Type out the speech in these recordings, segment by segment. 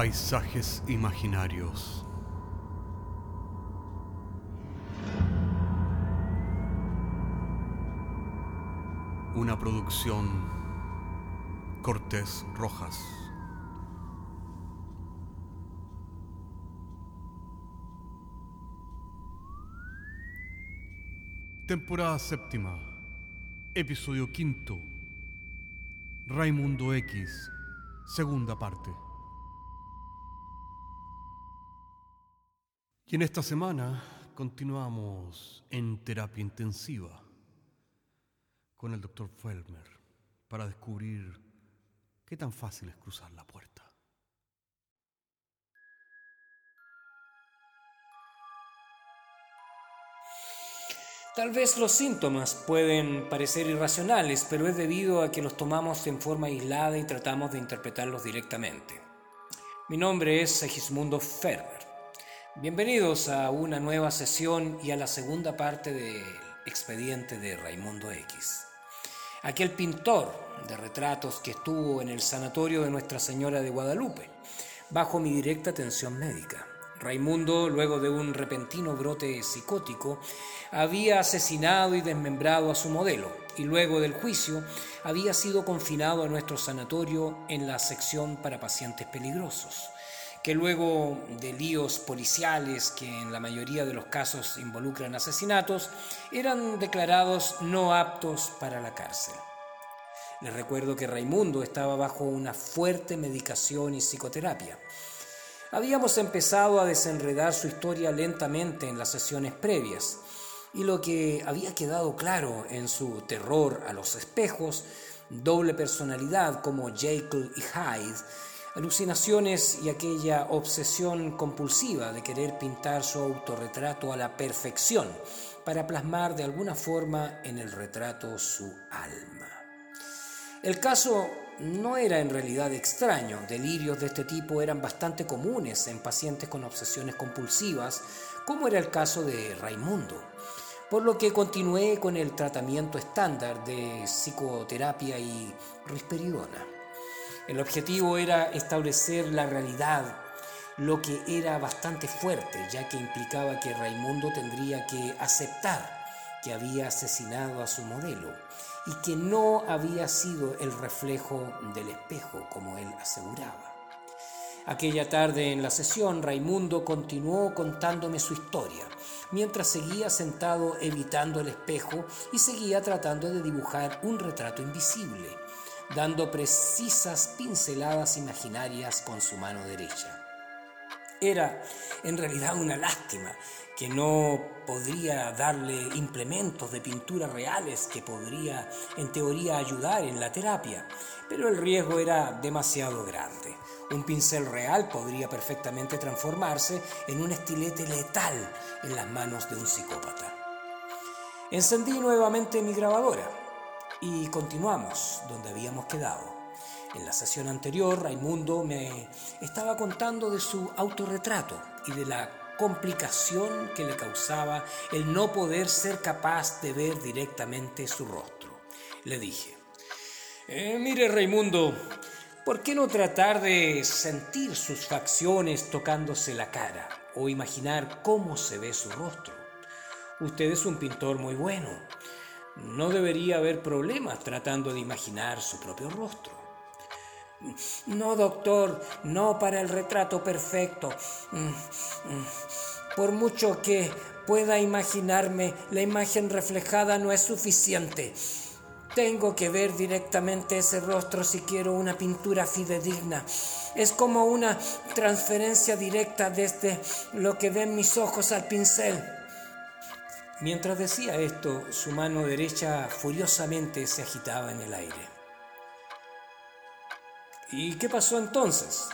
Paisajes imaginarios. Una producción Cortés Rojas. Temporada séptima, episodio quinto. Raimundo X, segunda parte. Y en esta semana continuamos en terapia intensiva con el doctor Felmer para descubrir qué tan fácil es cruzar la puerta. Tal vez los síntomas pueden parecer irracionales, pero es debido a que los tomamos en forma aislada y tratamos de interpretarlos directamente. Mi nombre es Segismundo Ferber. Bienvenidos a una nueva sesión y a la segunda parte del expediente de Raimundo X. Aquel pintor de retratos que estuvo en el sanatorio de Nuestra Señora de Guadalupe, bajo mi directa atención médica. Raimundo, luego de un repentino brote psicótico, había asesinado y desmembrado a su modelo y luego del juicio había sido confinado a nuestro sanatorio en la sección para pacientes peligrosos, que luego de líos policiales que en la mayoría de los casos involucran asesinatos, eran declarados no aptos para la cárcel. Les recuerdo que Raimundo estaba bajo una fuerte medicación y psicoterapia Habíamos empezado a desenredar su historia lentamente en las sesiones previas, y lo que había quedado claro en su terror a los espejos, doble personalidad como Jekyll y Hyde, alucinaciones y aquella obsesión compulsiva de querer pintar su autorretrato a la perfección para plasmar de alguna forma en el retrato su alma. El caso no era en realidad extraño. Delirios de este tipo eran bastante comunes en pacientes con obsesiones compulsivas, como era el caso de Raimundo. Por lo que continué con el tratamiento estándar de psicoterapia y risperidona. El objetivo era establecer la realidad, lo que era bastante fuerte, ya que implicaba que Raimundo tendría que aceptar que había asesinado a su modelo y que no había sido el reflejo del espejo como él aseguraba. Aquella tarde en la sesión, Raimundo continuó contándome su historia, mientras seguía sentado evitando el espejo y seguía tratando de dibujar un retrato invisible, dando precisas pinceladas imaginarias con su mano derecha. Era en realidad una lástima que no podría darle implementos de pintura reales que podría en teoría ayudar en la terapia, pero el riesgo era demasiado grande. Un pincel real podría perfectamente transformarse en un estilete letal en las manos de un psicópata. Encendí nuevamente mi grabadora y continuamos donde habíamos quedado. En la sesión anterior, Raimundo me estaba contando de su autorretrato y de la complicación que le causaba el no poder ser capaz de ver directamente su rostro. Le dije, eh, mire Raimundo, ¿por qué no tratar de sentir sus facciones tocándose la cara o imaginar cómo se ve su rostro? Usted es un pintor muy bueno. No debería haber problemas tratando de imaginar su propio rostro. No, doctor, no para el retrato perfecto. Por mucho que pueda imaginarme, la imagen reflejada no es suficiente. Tengo que ver directamente ese rostro si quiero una pintura fidedigna. Es como una transferencia directa desde lo que ven mis ojos al pincel. Mientras decía esto, su mano derecha furiosamente se agitaba en el aire. ¿Y qué pasó entonces?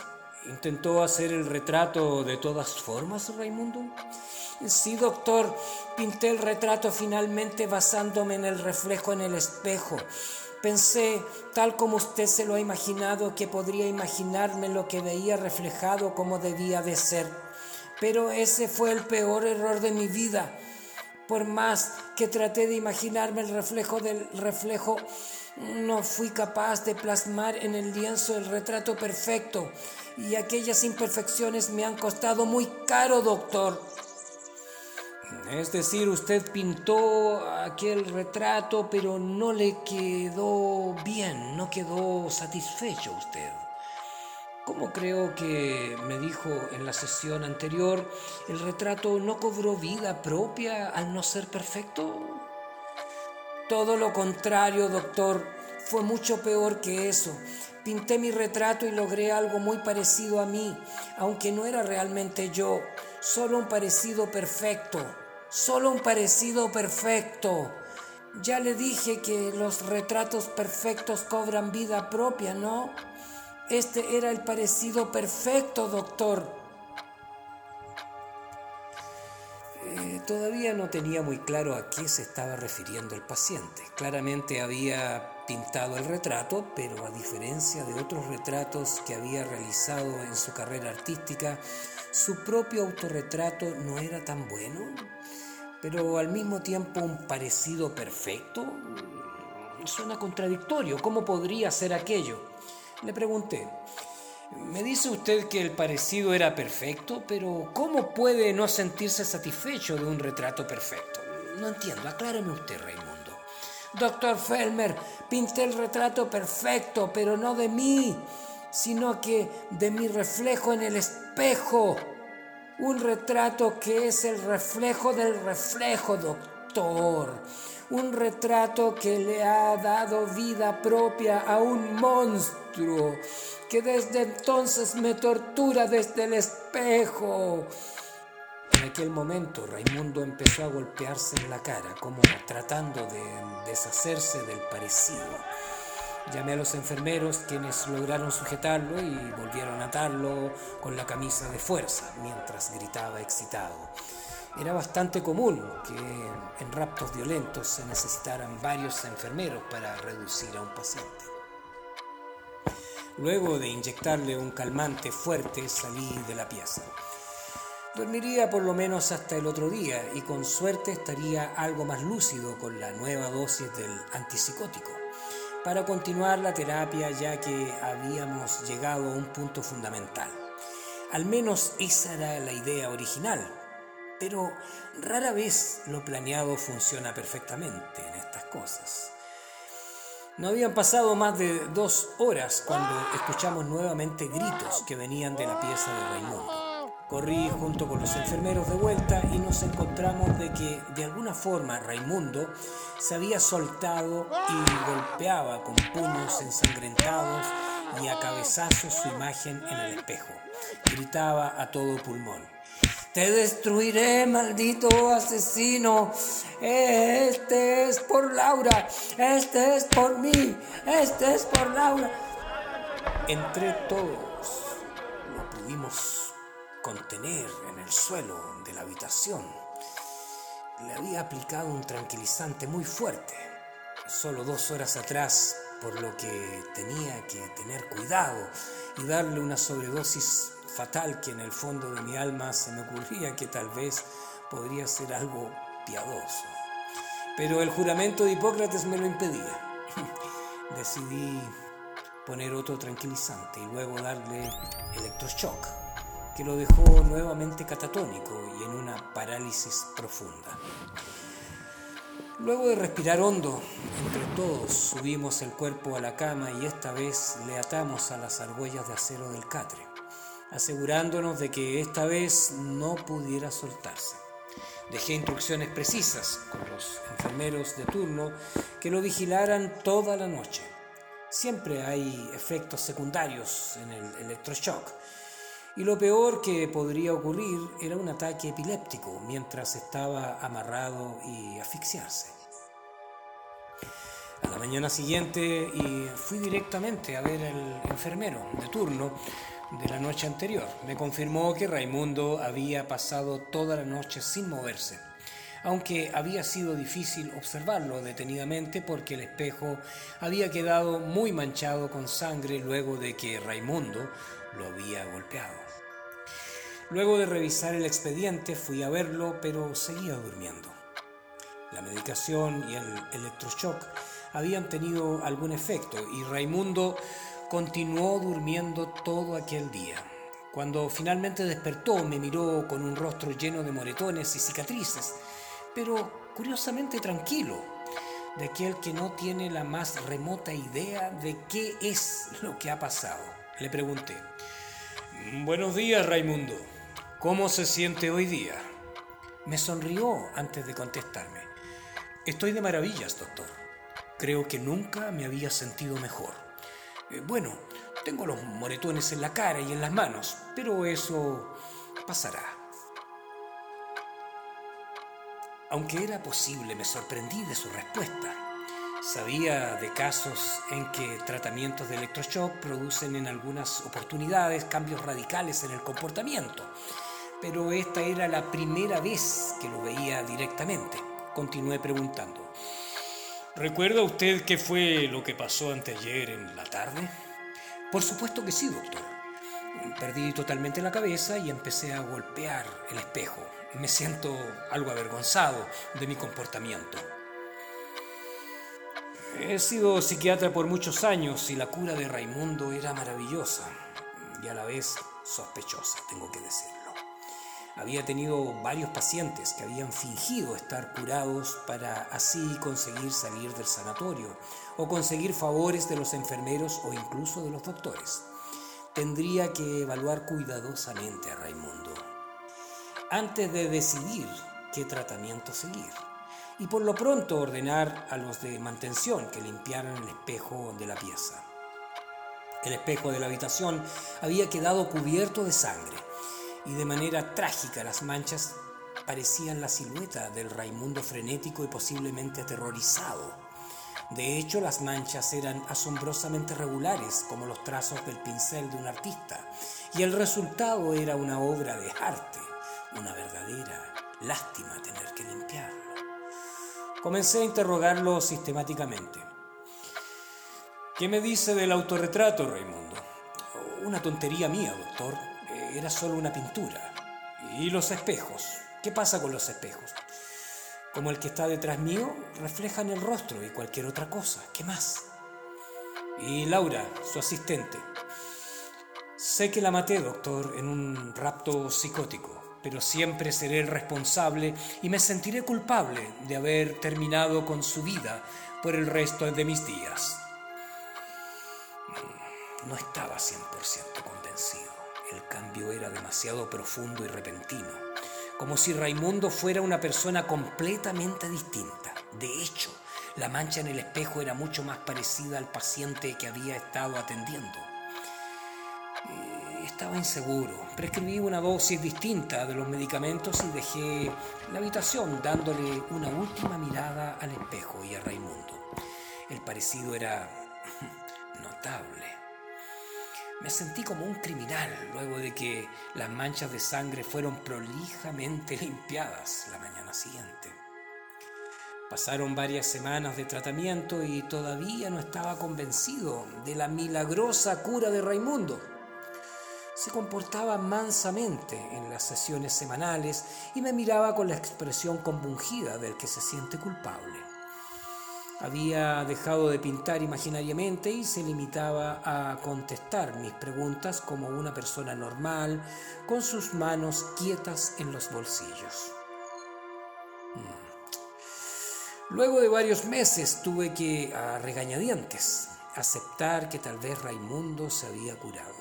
¿Intentó hacer el retrato de todas formas, Raimundo? Sí, doctor. Pinté el retrato finalmente basándome en el reflejo en el espejo. Pensé, tal como usted se lo ha imaginado, que podría imaginarme lo que veía reflejado como debía de ser. Pero ese fue el peor error de mi vida. Por más que traté de imaginarme el reflejo del reflejo, no fui capaz de plasmar en el lienzo el retrato perfecto y aquellas imperfecciones me han costado muy caro, doctor. Es decir, usted pintó aquel retrato, pero no le quedó bien, no quedó satisfecho usted. Como creo que me dijo en la sesión anterior, el retrato no cobró vida propia al no ser perfecto. Todo lo contrario, doctor, fue mucho peor que eso. Pinté mi retrato y logré algo muy parecido a mí, aunque no era realmente yo, solo un parecido perfecto, solo un parecido perfecto. Ya le dije que los retratos perfectos cobran vida propia, ¿no? Este era el parecido perfecto, doctor. Eh, todavía no tenía muy claro a qué se estaba refiriendo el paciente. Claramente había pintado el retrato, pero a diferencia de otros retratos que había realizado en su carrera artística, su propio autorretrato no era tan bueno, pero al mismo tiempo un parecido perfecto. Suena contradictorio. ¿Cómo podría ser aquello? Le pregunté, me dice usted que el parecido era perfecto, pero ¿cómo puede no sentirse satisfecho de un retrato perfecto? No entiendo, acláreme usted, Raimundo. Doctor Felmer, pinté el retrato perfecto, pero no de mí, sino que de mi reflejo en el espejo. Un retrato que es el reflejo del reflejo, doctor un retrato que le ha dado vida propia a un monstruo que desde entonces me tortura desde el espejo. En aquel momento Raimundo empezó a golpearse en la cara, como tratando de deshacerse del parecido. Llamé a los enfermeros, quienes lograron sujetarlo y volvieron a atarlo con la camisa de fuerza, mientras gritaba excitado. Era bastante común que en raptos violentos se necesitaran varios enfermeros para reducir a un paciente. Luego de inyectarle un calmante fuerte salí de la pieza. Dormiría por lo menos hasta el otro día y con suerte estaría algo más lúcido con la nueva dosis del antipsicótico para continuar la terapia ya que habíamos llegado a un punto fundamental. Al menos esa era la idea original, pero rara vez lo planeado funciona perfectamente en estas cosas. No habían pasado más de dos horas cuando escuchamos nuevamente gritos que venían de la pieza de Raimundo. Corrí junto con los enfermeros de vuelta y nos encontramos de que de alguna forma Raimundo se había soltado y golpeaba con puños ensangrentados y a cabezazos su imagen en el espejo. Gritaba a todo pulmón. Te destruiré, maldito asesino. Este es por Laura. Este es por mí. Este es por Laura. Entre todos lo pudimos contener en el suelo de la habitación. Le había aplicado un tranquilizante muy fuerte. Solo dos horas atrás, por lo que tenía que tener cuidado y darle una sobredosis fatal que en el fondo de mi alma se me ocurría que tal vez podría ser algo piadoso. Pero el juramento de Hipócrates me lo impedía. Decidí poner otro tranquilizante y luego darle electroshock, que lo dejó nuevamente catatónico y en una parálisis profunda. Luego de respirar hondo, entre todos subimos el cuerpo a la cama y esta vez le atamos a las argollas de acero del catre asegurándonos de que esta vez no pudiera soltarse. Dejé instrucciones precisas con los enfermeros de turno que lo vigilaran toda la noche. Siempre hay efectos secundarios en el electroshock y lo peor que podría ocurrir era un ataque epiléptico mientras estaba amarrado y asfixiarse. A la mañana siguiente fui directamente a ver al enfermero de turno de la noche anterior. Me confirmó que Raimundo había pasado toda la noche sin moverse, aunque había sido difícil observarlo detenidamente porque el espejo había quedado muy manchado con sangre luego de que Raimundo lo había golpeado. Luego de revisar el expediente fui a verlo, pero seguía durmiendo. La medicación y el electroshock habían tenido algún efecto y Raimundo continuó durmiendo todo aquel día. Cuando finalmente despertó me miró con un rostro lleno de moretones y cicatrices, pero curiosamente tranquilo, de aquel que no tiene la más remota idea de qué es lo que ha pasado. Le pregunté, Buenos días Raimundo, ¿cómo se siente hoy día? Me sonrió antes de contestarme. Estoy de maravillas, doctor. Creo que nunca me había sentido mejor. Eh, bueno, tengo los moretones en la cara y en las manos, pero eso pasará. Aunque era posible, me sorprendí de su respuesta. Sabía de casos en que tratamientos de electroshock producen en algunas oportunidades cambios radicales en el comportamiento, pero esta era la primera vez que lo veía directamente. Continué preguntando. ¿Recuerda usted qué fue lo que pasó anteayer en la tarde? Por supuesto que sí, doctor. Perdí totalmente la cabeza y empecé a golpear el espejo. Me siento algo avergonzado de mi comportamiento. He sido psiquiatra por muchos años y la cura de Raimundo era maravillosa y a la vez sospechosa, tengo que decirlo. Había tenido varios pacientes que habían fingido estar curados para así conseguir salir del sanatorio o conseguir favores de los enfermeros o incluso de los doctores. Tendría que evaluar cuidadosamente a Raimundo antes de decidir qué tratamiento seguir y por lo pronto ordenar a los de mantención que limpiaran el espejo de la pieza. El espejo de la habitación había quedado cubierto de sangre y de manera trágica las manchas parecían la silueta del Raimundo frenético y posiblemente aterrorizado. De hecho, las manchas eran asombrosamente regulares, como los trazos del pincel de un artista, y el resultado era una obra de arte, una verdadera lástima tener que limpiarlo. Comencé a interrogarlo sistemáticamente. ¿Qué me dice del autorretrato, Raimundo? Una tontería mía, doctor era solo una pintura. ¿Y los espejos? ¿Qué pasa con los espejos? Como el que está detrás mío, reflejan el rostro y cualquier otra cosa. ¿Qué más? Y Laura, su asistente. Sé que la maté, doctor, en un rapto psicótico, pero siempre seré el responsable y me sentiré culpable de haber terminado con su vida por el resto de mis días. No estaba 100% convencido. El cambio era demasiado profundo y repentino, como si Raimundo fuera una persona completamente distinta. De hecho, la mancha en el espejo era mucho más parecida al paciente que había estado atendiendo. Eh, estaba inseguro. Prescribí una dosis distinta de los medicamentos y dejé la habitación dándole una última mirada al espejo y a Raimundo. El parecido era notable. Me sentí como un criminal luego de que las manchas de sangre fueron prolijamente limpiadas la mañana siguiente. Pasaron varias semanas de tratamiento y todavía no estaba convencido de la milagrosa cura de Raimundo. Se comportaba mansamente en las sesiones semanales y me miraba con la expresión compungida del que se siente culpable. Había dejado de pintar imaginariamente y se limitaba a contestar mis preguntas como una persona normal, con sus manos quietas en los bolsillos. Mm. Luego de varios meses tuve que, a regañadientes, aceptar que tal vez Raimundo se había curado.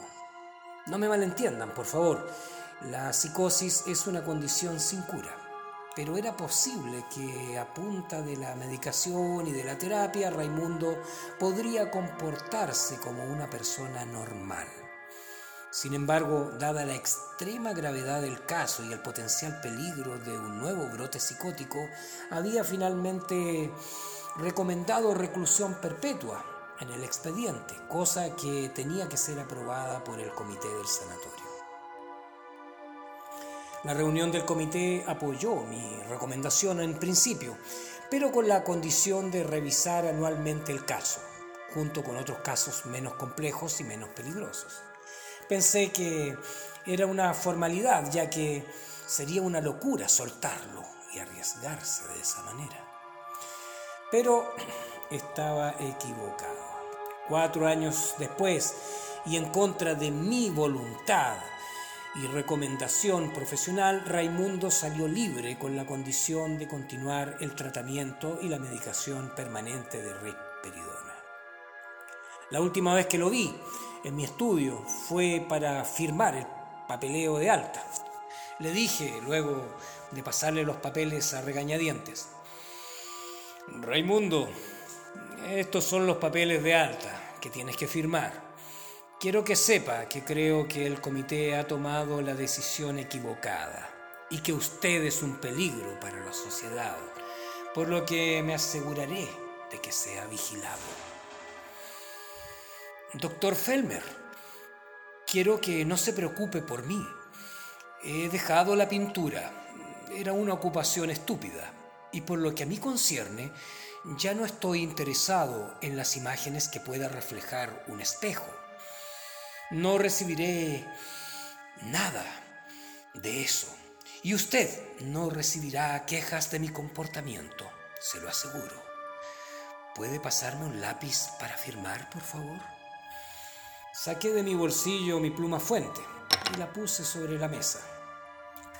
No me malentiendan, por favor, la psicosis es una condición sin cura pero era posible que a punta de la medicación y de la terapia Raimundo podría comportarse como una persona normal. Sin embargo, dada la extrema gravedad del caso y el potencial peligro de un nuevo brote psicótico, había finalmente recomendado reclusión perpetua en el expediente, cosa que tenía que ser aprobada por el comité del sanatorio. La reunión del comité apoyó mi recomendación en principio, pero con la condición de revisar anualmente el caso, junto con otros casos menos complejos y menos peligrosos. Pensé que era una formalidad, ya que sería una locura soltarlo y arriesgarse de esa manera. Pero estaba equivocado. Cuatro años después, y en contra de mi voluntad y recomendación profesional, Raimundo salió libre con la condición de continuar el tratamiento y la medicación permanente de risperidona. La última vez que lo vi en mi estudio fue para firmar el papeleo de alta. Le dije, luego de pasarle los papeles a regañadientes, Raimundo, estos son los papeles de alta que tienes que firmar. Quiero que sepa que creo que el comité ha tomado la decisión equivocada y que usted es un peligro para la sociedad, por lo que me aseguraré de que sea vigilado. Doctor Felmer, quiero que no se preocupe por mí. He dejado la pintura. Era una ocupación estúpida. Y por lo que a mí concierne, ya no estoy interesado en las imágenes que pueda reflejar un espejo. No recibiré nada de eso. Y usted no recibirá quejas de mi comportamiento, se lo aseguro. ¿Puede pasarme un lápiz para firmar, por favor? Saqué de mi bolsillo mi pluma fuente y la puse sobre la mesa.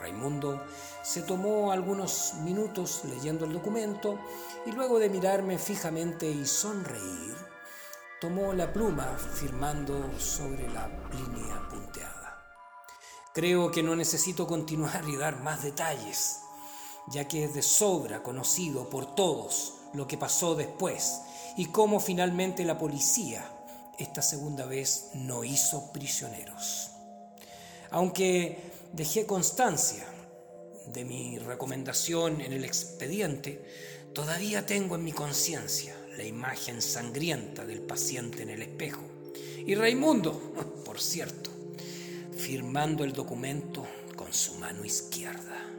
Raimundo se tomó algunos minutos leyendo el documento y luego de mirarme fijamente y sonreír, tomó la pluma firmando sobre la línea punteada. Creo que no necesito continuar y dar más detalles, ya que es de sobra conocido por todos lo que pasó después y cómo finalmente la policía esta segunda vez no hizo prisioneros. Aunque dejé constancia de mi recomendación en el expediente, todavía tengo en mi conciencia la imagen sangrienta del paciente en el espejo. Y Raimundo, por cierto, firmando el documento con su mano izquierda.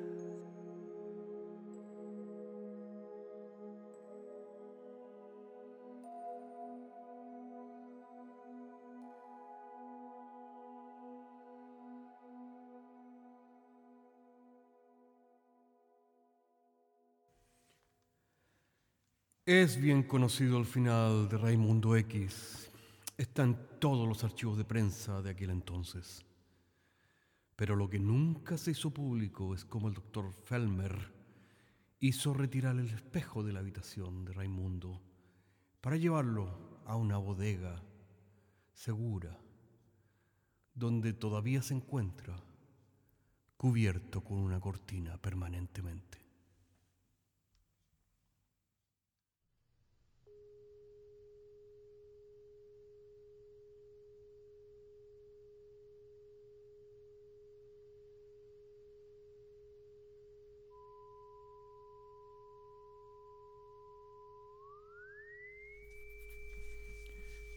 Es bien conocido el final de Raimundo X. Está en todos los archivos de prensa de aquel entonces. Pero lo que nunca se hizo público es cómo el doctor Felmer hizo retirar el espejo de la habitación de Raimundo para llevarlo a una bodega segura, donde todavía se encuentra cubierto con una cortina permanentemente.